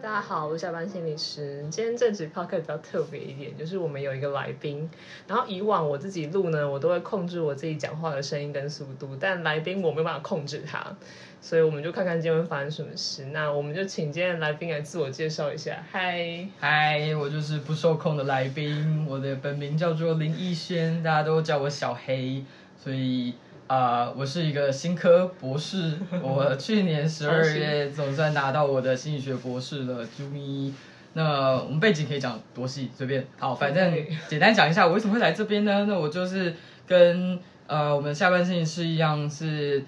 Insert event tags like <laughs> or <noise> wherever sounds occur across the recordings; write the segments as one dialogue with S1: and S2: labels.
S1: 大家好，我是下班心理师。今天这集 p o c k e t 比较特别一点，就是我们有一个来宾。然后以往我自己录呢，我都会控制我自己讲话的声音跟速度，但来宾我没有办法控制他，所以我们就看看今天会发生什么事。那我们就请今天的来宾来自我介绍一下。嗨，
S2: 嗨，我就是不受控的来宾，我的本名叫做林逸轩，大家都叫我小黑，所以。啊，我是一个新科博士，我 <laughs> 去年十二月总算拿到我的心理学博士了，啾咪。那我们背景可以讲多细，随便。好，反正简单讲一下我为什么会来这边呢？那我就是跟呃我们下半心理师一样，是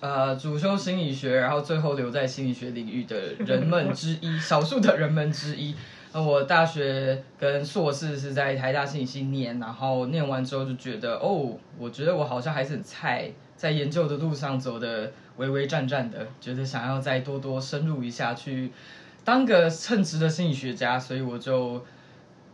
S2: 呃主修心理学，然后最后留在心理学领域的人们之一，<laughs> 少数的人们之一。那我大学跟硕士是在台大心理系念，然后念完之后就觉得，哦，我觉得我好像还是很菜，在研究的路上走的微微战战的，觉得想要再多多深入一下去当个称职的心理学家，所以我就。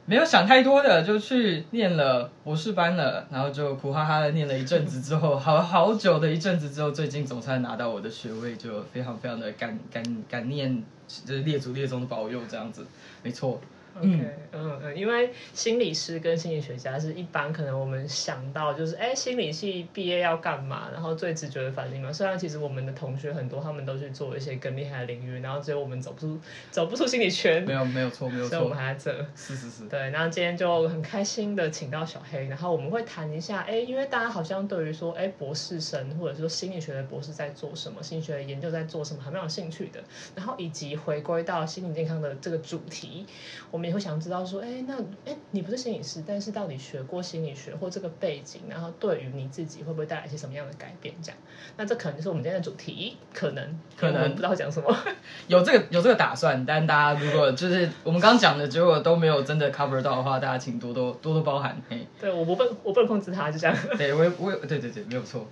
S2: 没有想太多的，就去念了博士班了，然后就苦哈哈的念了一阵子之后，好好久的一阵子之后，最近总算拿到我的学位，就非常非常的感感感念，就是列祖列宗的保佑这样子，没错。
S1: 嗯嗯，因为心理师跟心理学家是一般可能我们想到就是，哎，心理系毕业要干嘛？然后最直觉的反应嘛。虽然其实我们的同学很多，他们都去做一些更厉害的领域，然后只有我们走不出走不出心理圈。
S2: 没有没有错没有错，
S1: 所以我们还在这。
S2: 是是是。
S1: 对，然后今天就很开心的请到小黑，然后我们会谈一下，哎，因为大家好像对于说，哎，博士生或者说心理学的博士在做什么，心理学的研究在做什么，还蛮有兴趣的。然后以及回归到心理健康的这个主题，我们也会想知道说。哎，那哎，你不是心理师，但是到底学过心理学或这个背景，然后对于你自己会不会带来一些什么样的改变？这样，那这可能是我们今天的主题，可能
S2: 可能
S1: 不知道讲什么，<laughs>
S2: 有这个有这个打算，但大家如果就是我们刚刚讲的结果都没有真的 cover 到的话，大家请多多多多包涵。嘿，
S1: 对我不不我不能控制他，就这样。
S2: 对，我我对对对，没有错。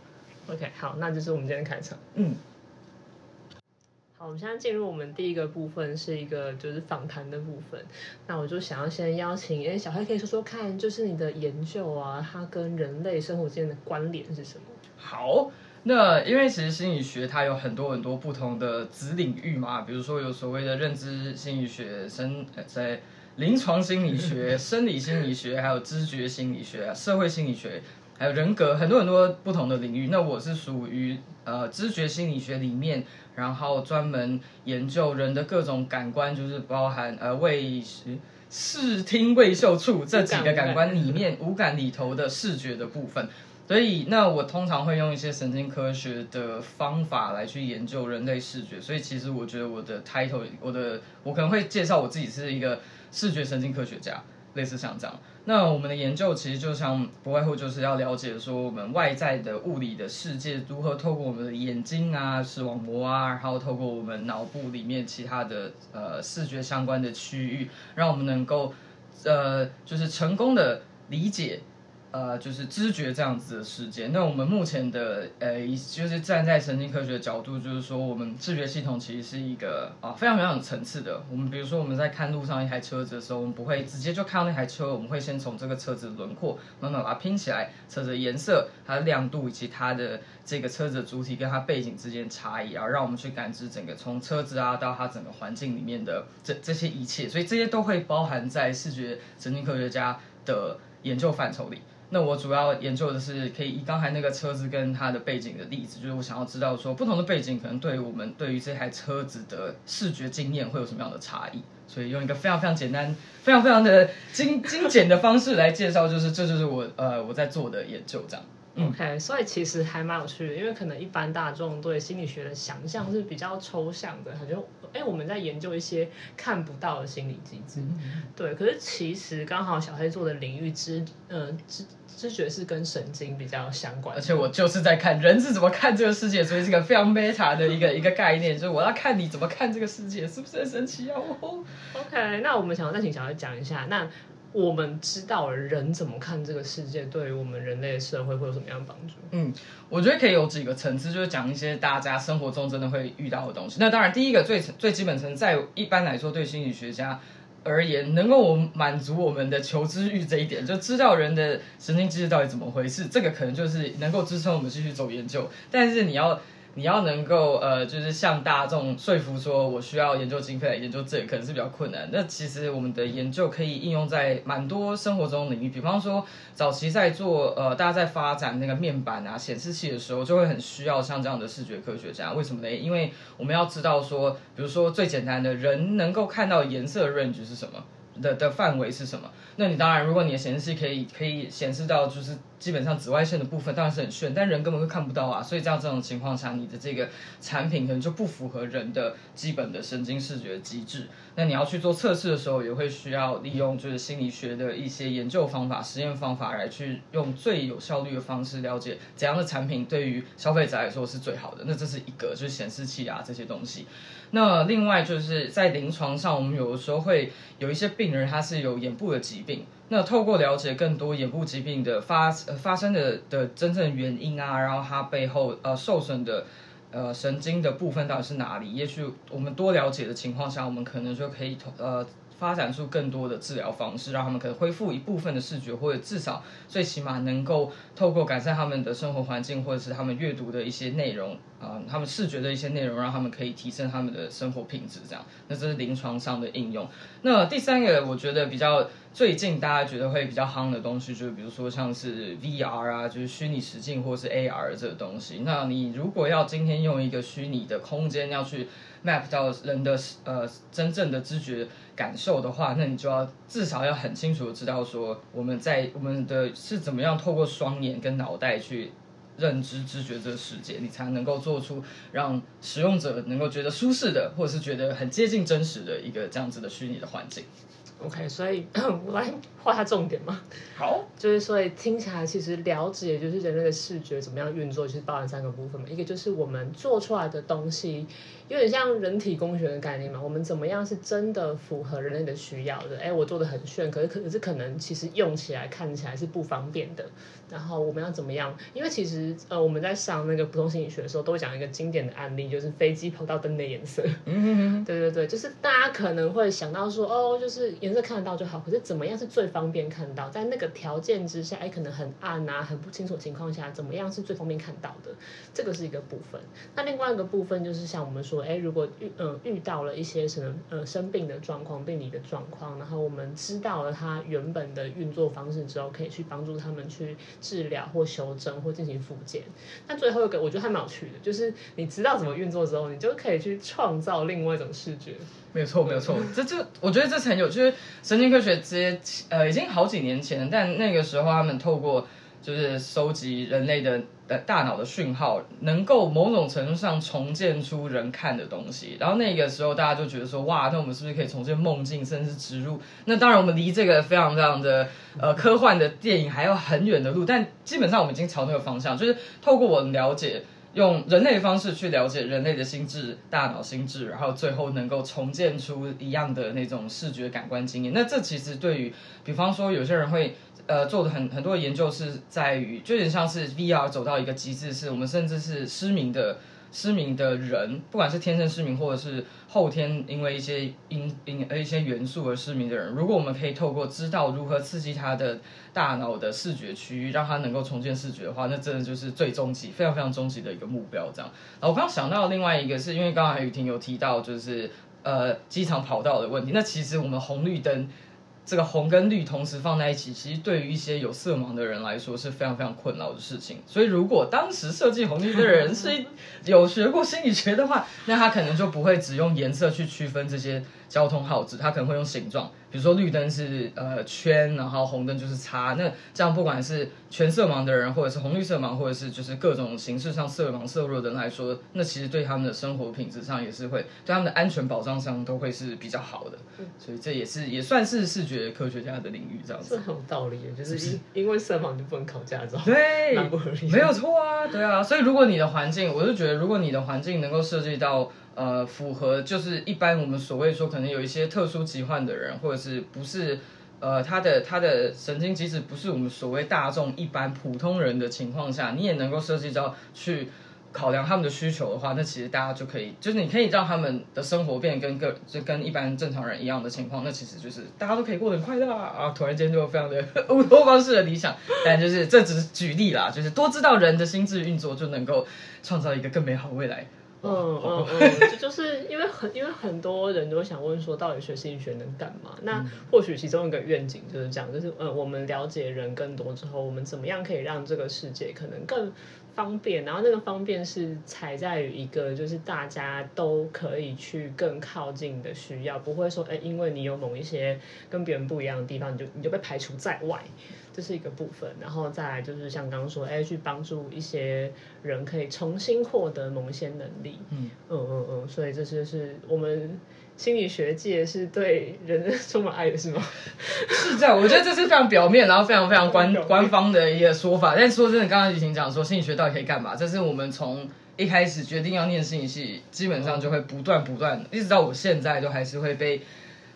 S1: OK，好，那就是我们今天的开场。嗯。好，我们现在进入我们第一个部分，是一个就是访谈的部分。那我就想要先邀请，哎，小黑可以说说看，就是你的研究啊，它跟人类生活之间的关联是什么？
S2: 好，那因为其实心理学它有很多很多不同的子领域嘛，比如说有所谓的认知心理学、生在临床心理学、<laughs> 生理心理学，还有知觉心理学、社会心理学，还有人格，很多很多不同的领域。那我是属于呃知觉心理学里面。然后专门研究人的各种感官，就是包含呃味视、视听味嗅触这几个感官里面 <laughs> 五感里头的视觉的部分。所以那我通常会用一些神经科学的方法来去研究人类视觉。所以其实我觉得我的 title，我的我可能会介绍我自己是一个视觉神经科学家。类似像这样，那我们的研究其实就像不外乎就是要了解说我们外在的物理的世界如何透过我们的眼睛啊、视网膜啊，然后透过我们脑部里面其他的呃视觉相关的区域，让我们能够呃就是成功的理解。呃，就是知觉这样子的世界。那我们目前的呃，就是站在神经科学的角度，就是说，我们视觉系统其实是一个啊非常非常有层次的。我们比如说，我们在看路上一台车子的时候，我们不会直接就看到那台车，我们会先从这个车子的轮廓慢慢把它拼起来，车子的颜色、它的亮度以及它的这个车子的主体跟它背景之间差异，然后让我们去感知整个从车子啊到它整个环境里面的这这些一切。所以这些都会包含在视觉神经科学家的研究范畴里。那我主要研究的是，可以以刚才那个车子跟它的背景的例子，就是我想要知道说，不同的背景可能对于我们对于这台车子的视觉经验会有什么样的差异。所以用一个非常非常简单、非常非常的精精简的方式来介绍，就是这就是我呃我在做的研究这样。
S1: OK，所以其实还蛮有趣的，因为可能一般大众对心理学的想象是比较抽象的，他就哎我们在研究一些看不到的心理机制，对。可是其实刚好小黑做的领域知呃知知觉是跟神经比较相关，
S2: 而且我就是在看人是怎么看这个世界，所以是个非常 meta 的一个一个概念，就是我要看你怎么看这个世界，是不是很神奇啊
S1: ？OK，那我们想要再请小黑讲一下那。我们知道人怎么看这个世界，对于我们人类社会会有什么样的帮助？
S2: 嗯，我觉得可以有几个层次，就是讲一些大家生活中真的会遇到的东西。那当然，第一个最最基本层，在一般来说，对心理学家而言，能够满足我们的求知欲这一点，就知道人的神经机制到底怎么回事，这个可能就是能够支撑我们继续走研究。但是你要你要能够呃，就是向大众说服说我需要研究经费来研究这，可能是比较困难。那其实我们的研究可以应用在蛮多生活中领域，比方说早期在做呃，大家在发展那个面板啊、显示器的时候，就会很需要像这样的视觉科学家。为什么呢？因为我们要知道说，比如说最简单的人能够看到颜色 range 是什么。的的范围是什么？那你当然，如果你的显示器可以可以显示到，就是基本上紫外线的部分，当然是很炫，但人根本会看不到啊。所以在这种情况下，你的这个产品可能就不符合人的基本的神经视觉机制。那你要去做测试的时候，也会需要利用就是心理学的一些研究方法、实验方法来去用最有效率的方式了解怎样的产品对于消费者来说是最好的。那这是一个就是显示器啊这些东西。那另外就是在临床上，我们有的时候会有一些病人他是有眼部的疾病，那透过了解更多眼部疾病的发发生的的真正原因啊，然后它背后呃受损的呃神经的部分到底是哪里？也许我们多了解的情况下，我们可能就可以呃。发展出更多的治疗方式，让他们可能恢复一部分的视觉，或者至少最起码能够透过改善他们的生活环境，或者是他们阅读的一些内容啊，他们视觉的一些内容，让他们可以提升他们的生活品质。这样，那这是临床上的应用。那第三个，我觉得比较最近大家觉得会比较夯的东西，就是比如说像是 VR 啊，就是虚拟实境或是 AR 这个东西。那你如果要今天用一个虚拟的空间要去 map 到人的呃真正的知觉。感受的话，那你就要至少要很清楚的知道说，我们在我们的是怎么样透过双眼跟脑袋去认知知觉这个世界，你才能够做出让使用者能够觉得舒适的，或者是觉得很接近真实的一个这样子的虚拟的环境。
S1: OK，所以 <coughs> 我来画下重点嘛。
S2: 好，
S1: 就是所以听起来其实了解就是人类的视觉怎么样运作，其实包含三个部分嘛。一个就是我们做出来的东西。有点像人体工学的概念嘛？我们怎么样是真的符合人类的需要的？哎，我做的很炫，可是可是可能其实用起来看起来是不方便的。然后我们要怎么样？因为其实呃我们在上那个普通心理学的时候，都会讲一个经典的案例，就是飞机跑道灯的颜色。嗯对对对，就是大家可能会想到说，哦，就是颜色看得到就好。可是怎么样是最方便看到？在那个条件之下，哎，可能很暗啊，很不清楚情况下，怎么样是最方便看到的？这个是一个部分。那另外一个部分就是像我们说。哎，如果遇嗯遇到了一些什么呃生病的状况、病理的状况，然后我们知道了它原本的运作方式之后，可以去帮助他们去治疗或修正或进行复健。那最后一个我觉得还蛮有趣的，就是你知道怎么运作之后，你就可以去创造另外一种视觉。
S2: 没有错，没有错，这就我觉得这很有，就是神经科学这些呃已经好几年前，但那个时候他们透过。就是收集人类的的大脑的讯号，能够某种程度上重建出人看的东西。然后那个时候大家就觉得说，哇，那我们是不是可以重建梦境，甚至植入？那当然，我们离这个非常非常的呃科幻的电影还有很远的路。但基本上我们已经朝那个方向，就是透过我们了解，用人类的方式去了解人类的心智、大脑心智，然后最后能够重建出一样的那种视觉感官经验。那这其实对于，比方说有些人会。呃，做的很很多研究是在于，就有点像是 VR 走到一个极致，是我们甚至是失明的失明的人，不管是天生失明，或者是后天因为一些因因呃一些元素而失明的人，如果我们可以透过知道如何刺激他的大脑的视觉区域，让他能够重建视觉的话，那真的就是最终极、非常非常终极的一个目标。这样，我刚刚想到另外一个，是因为刚才雨婷有提到，就是呃机场跑道的问题，那其实我们红绿灯。这个红跟绿同时放在一起，其实对于一些有色盲的人来说是非常非常困扰的事情。所以，如果当时设计红绿灯的人是有学过心理学的话，那他可能就不会只用颜色去区分这些交通号志，它可能会用形状。比如说绿灯是呃圈，然后红灯就是叉。那这样不管是全色盲的人，或者是红绿色盲，或者是就是各种形式上色盲色弱的人来说，那其实对他们的生活品质上也是会，对他们的安全保障上都会是比较好的。所以这也是也算是视觉科学家的领域这样子。
S1: 是很有道理，就是因因为色盲就不能考驾照，
S2: 对，
S1: 不合理。
S2: 没有错啊，对啊。所以如果你的环境，我就觉得如果你的环境能够设计到。呃，符合就是一般我们所谓说可能有一些特殊疾患的人，或者是不是呃他的他的神经机制不是我们所谓大众一般普通人的情况下，你也能够设计到去考量他们的需求的话，那其实大家就可以，就是你可以让他们的生活变跟个就跟一般正常人一样的情况，那其实就是大家都可以过得很快乐啊！啊，突然间就非常的乌托邦式的理想，但就是这只是举例啦，就是多知道人的心智运作，就能够创造一个更美好未来。
S1: 嗯嗯嗯，<laughs> 这就是因为很因为很多人都想问说，到底学心理学能干嘛？那或许其中一个愿景就是这样，就是呃，我们了解人更多之后，我们怎么样可以让这个世界可能更方便？然后那个方便是踩在于一个就是大家都可以去更靠近的需要，不会说哎，因为你有某一些跟别人不一样的地方，你就你就被排除在外。这是一个部分，然后再来就是像刚刚说，哎，去帮助一些人可以重新获得某一些能力，嗯嗯嗯嗯，所以这就是我们心理学界是对人充满爱的，是吗？<laughs>
S2: 是这样，我觉得这是非常表面，然后非常非常官官方的一个说法。但说真的，刚刚雨晴讲说心理学到底可以干嘛，这是我们从一开始决定要念心理系，基本上就会不断不断，一直到我现在都还是会被。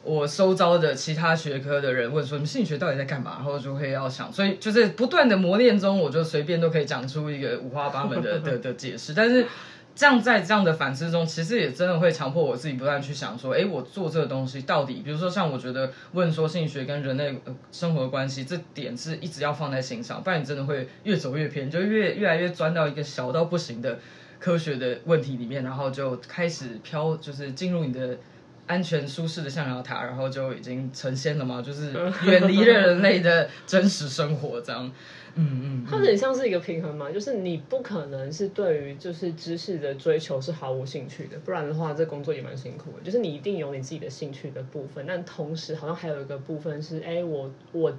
S2: 我收招的其他学科的人问说：“你们心理学到底在干嘛？”然后就会要想，所以就是不断的磨练中，我就随便都可以讲出一个五花八门的的的解释。但是这样在这样的反思中，其实也真的会强迫我自己不断去想说：“哎，我做这个东西到底，比如说像我觉得问说心理学跟人类生活关系，这点是一直要放在心上，不然你真的会越走越偏，就越越来越钻到一个小到不行的科学的问题里面，然后就开始飘，就是进入你的。”安全舒适的象牙塔，然后就已经成仙了嘛，就是远离了人类的真实生活，这样，嗯嗯，
S1: 它很像是一个平衡嘛，就是你不可能是对于就是知识的追求是毫无兴趣的，不然的话这工作也蛮辛苦的。就是你一定有你自己的兴趣的部分，但同时好像还有一个部分是，哎，我我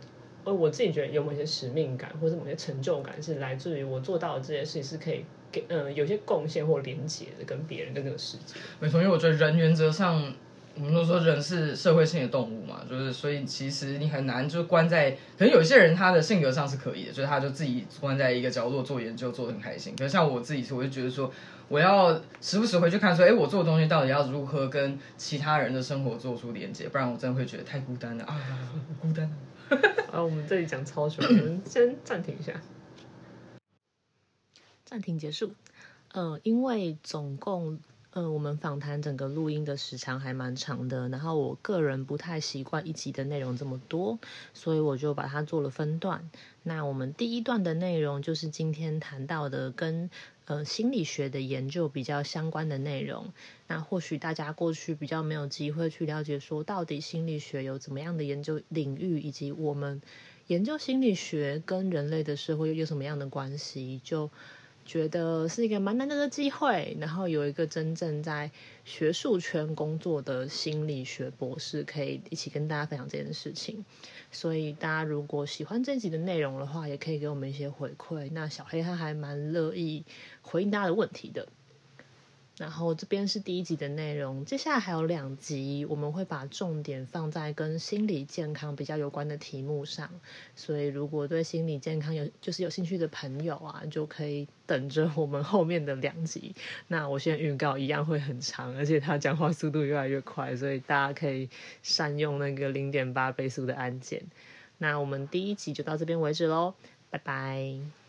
S1: 呃我自己觉得有某些使命感或者某些成就感是来自于我做到的这些事情是可以给嗯有些贡献或连接的跟别人跟这个世界。
S2: 没错，因为我觉得人原则上。我们都说人是社会性的动物嘛，就是所以其实你很难就关在，可能有些人他的性格上是可以的，就是他就自己关在一个角落做研究，做的很开心。可是像我自己，我就觉得说，我要时不时回去看，说，哎，我做的东西到底要如何跟其他人的生活做出连接，不然我真的会觉得太孤单了啊，孤单。<laughs>
S1: 啊，我们这里讲超久，我们先暂停一下，暂停结束。嗯，因为总共。嗯，我们访谈整个录音的时长还蛮长的，然后我个人不太习惯一集的内容这么多，所以我就把它做了分段。那我们第一段的内容就是今天谈到的跟呃心理学的研究比较相关的内容。那或许大家过去比较没有机会去了解，说到底心理学有怎么样的研究领域，以及我们研究心理学跟人类的社会有什么样的关系，就。觉得是一个蛮难得的机会，然后有一个真正在学术圈工作的心理学博士可以一起跟大家分享这件事情。所以大家如果喜欢这集的内容的话，也可以给我们一些回馈。那小黑他还蛮乐意回应大家的问题的。然后这边是第一集的内容，接下来还有两集，我们会把重点放在跟心理健康比较有关的题目上。所以如果对心理健康有就是有兴趣的朋友啊，就可以等着我们后面的两集。那我先预告一样会很长，而且他讲话速度越来越快，所以大家可以善用那个零点八倍速的按键。那我们第一集就到这边为止喽，拜拜。